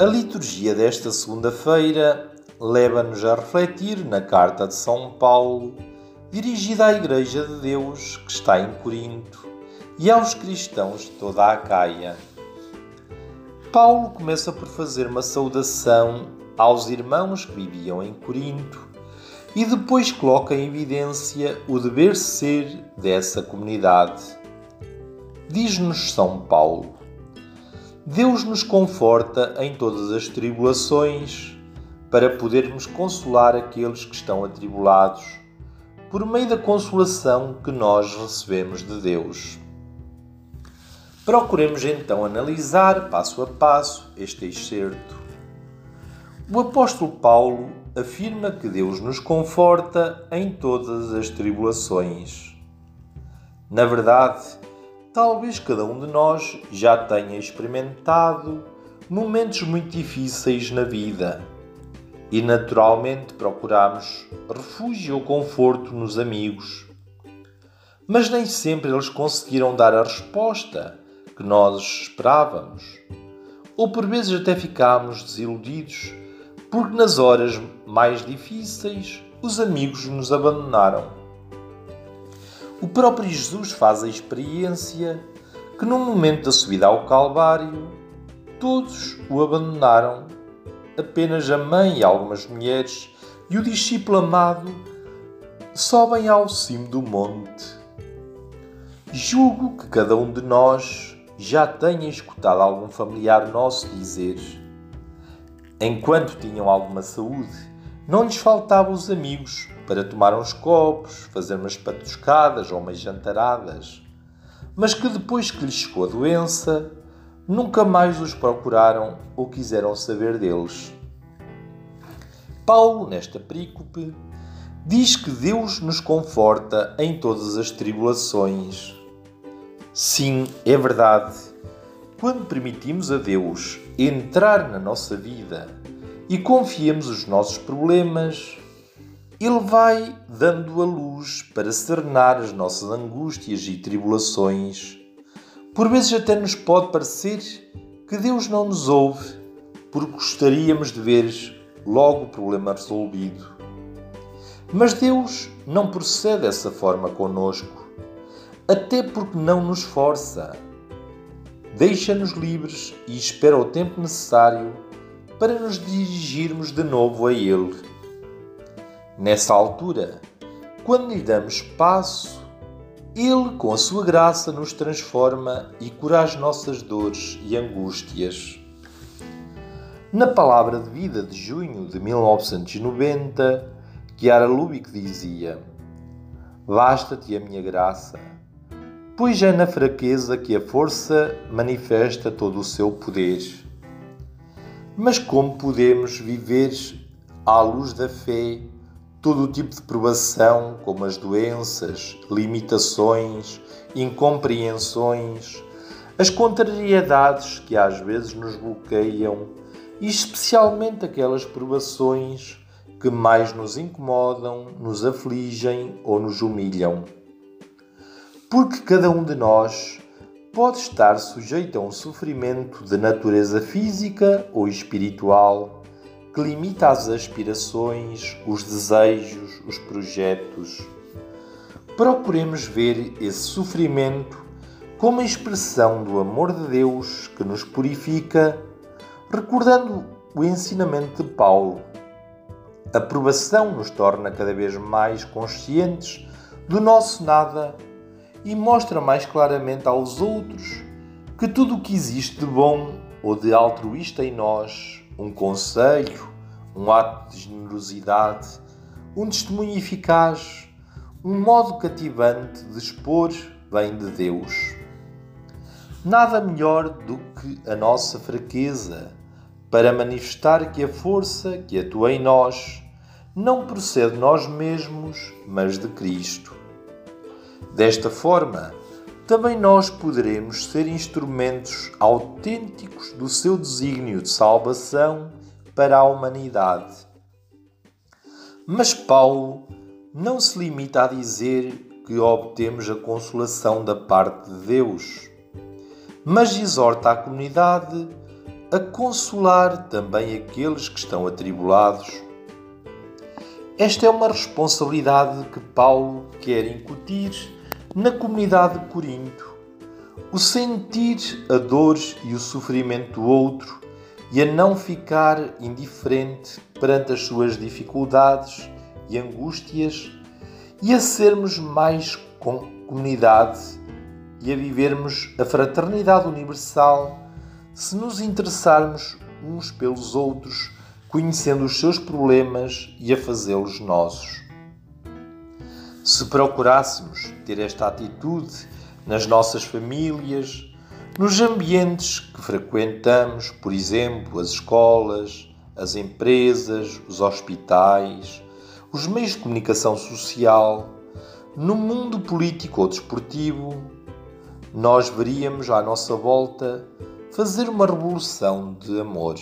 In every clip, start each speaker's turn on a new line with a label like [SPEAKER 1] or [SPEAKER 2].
[SPEAKER 1] A liturgia desta segunda-feira leva-nos a refletir na carta de São Paulo, dirigida à Igreja de Deus que está em Corinto e aos cristãos de toda a Caia. Paulo começa por fazer uma saudação aos irmãos que viviam em Corinto e depois coloca em evidência o dever ser dessa comunidade. Diz-nos São Paulo: Deus nos conforta em todas as tribulações, para podermos consolar aqueles que estão atribulados, por meio da consolação que nós recebemos de Deus. Procuremos então analisar passo a passo este excerto. O apóstolo Paulo afirma que Deus nos conforta em todas as tribulações. Na verdade, Talvez cada um de nós já tenha experimentado momentos muito difíceis na vida e naturalmente procuramos refúgio ou conforto nos amigos. Mas nem sempre eles conseguiram dar a resposta que nós esperávamos, ou por vezes até ficámos desiludidos porque nas horas mais difíceis os amigos nos abandonaram. O próprio Jesus faz a experiência que, no momento da subida ao Calvário, todos o abandonaram. Apenas a mãe e algumas mulheres e o discípulo amado sobem ao cimo do monte. Julgo que cada um de nós já tenha escutado algum familiar nosso dizer: enquanto tinham alguma saúde, não lhes faltavam os amigos para tomar uns copos, fazer umas patuscadas ou umas jantaradas, mas que depois que lhes chegou a doença, nunca mais os procuraram ou quiseram saber deles. Paulo, nesta perícope, diz que Deus nos conforta em todas as tribulações. Sim, é verdade. Quando permitimos a Deus entrar na nossa vida e confiamos os nossos problemas, ele vai dando a luz para serenar as nossas angústias e tribulações. Por vezes até nos pode parecer que Deus não nos ouve, porque gostaríamos de ver logo o problema resolvido. Mas Deus não procede dessa forma conosco, até porque não nos força. Deixa-nos livres e espera o tempo necessário para nos dirigirmos de novo a Ele. Nessa altura, quando lhe damos espaço, Ele, com a sua graça, nos transforma e cura as nossas dores e angústias. Na palavra de vida de junho de 1990, Chiara Lubick dizia: Basta-te a minha graça, pois é na fraqueza que a força manifesta todo o seu poder. Mas como podemos viver à luz da fé todo o tipo de provação, como as doenças, limitações, incompreensões, as contrariedades que às vezes nos bloqueiam e especialmente aquelas provações que mais nos incomodam, nos afligem ou nos humilham. Porque cada um de nós pode estar sujeito a um sofrimento de natureza física ou espiritual que limita as aspirações, os desejos, os projetos. Procuremos ver esse sofrimento como a expressão do amor de Deus que nos purifica, recordando o ensinamento de Paulo. A provação nos torna cada vez mais conscientes do nosso nada e mostra mais claramente aos outros que tudo o que existe de bom ou de altruísta em nós um conselho, um ato de generosidade, um testemunho eficaz, um modo cativante de expor bem de Deus. Nada melhor do que a nossa fraqueza para manifestar que a força que atua em nós não procede de nós mesmos, mas de Cristo. Desta forma, também nós poderemos ser instrumentos autênticos do seu desígnio de salvação para a humanidade. Mas Paulo não se limita a dizer que obtemos a consolação da parte de Deus, mas exorta a comunidade a consolar também aqueles que estão atribulados. Esta é uma responsabilidade que Paulo quer incutir na comunidade de Corinto. O sentir a dor e o sofrimento do outro e a não ficar indiferente perante as suas dificuldades e angústias e a sermos mais comunidade e a vivermos a fraternidade universal se nos interessarmos uns pelos outros, conhecendo os seus problemas e a fazê-los nossos. Se procurássemos ter esta atitude nas nossas famílias, nos ambientes que frequentamos, por exemplo, as escolas, as empresas, os hospitais, os meios de comunicação social, no mundo político ou desportivo, nós veríamos à nossa volta fazer uma revolução de amor.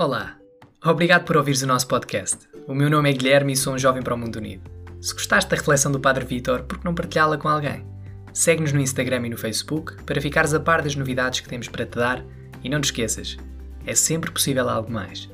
[SPEAKER 2] Olá, obrigado por ouvires o nosso podcast. O meu nome é Guilherme e sou um jovem para o mundo unido. Se gostaste da reflexão do Padre Vitor, por que não partilhá-la com alguém? Segue-nos no Instagram e no Facebook para ficares a par das novidades que temos para te dar e não te esqueças, é sempre possível algo mais.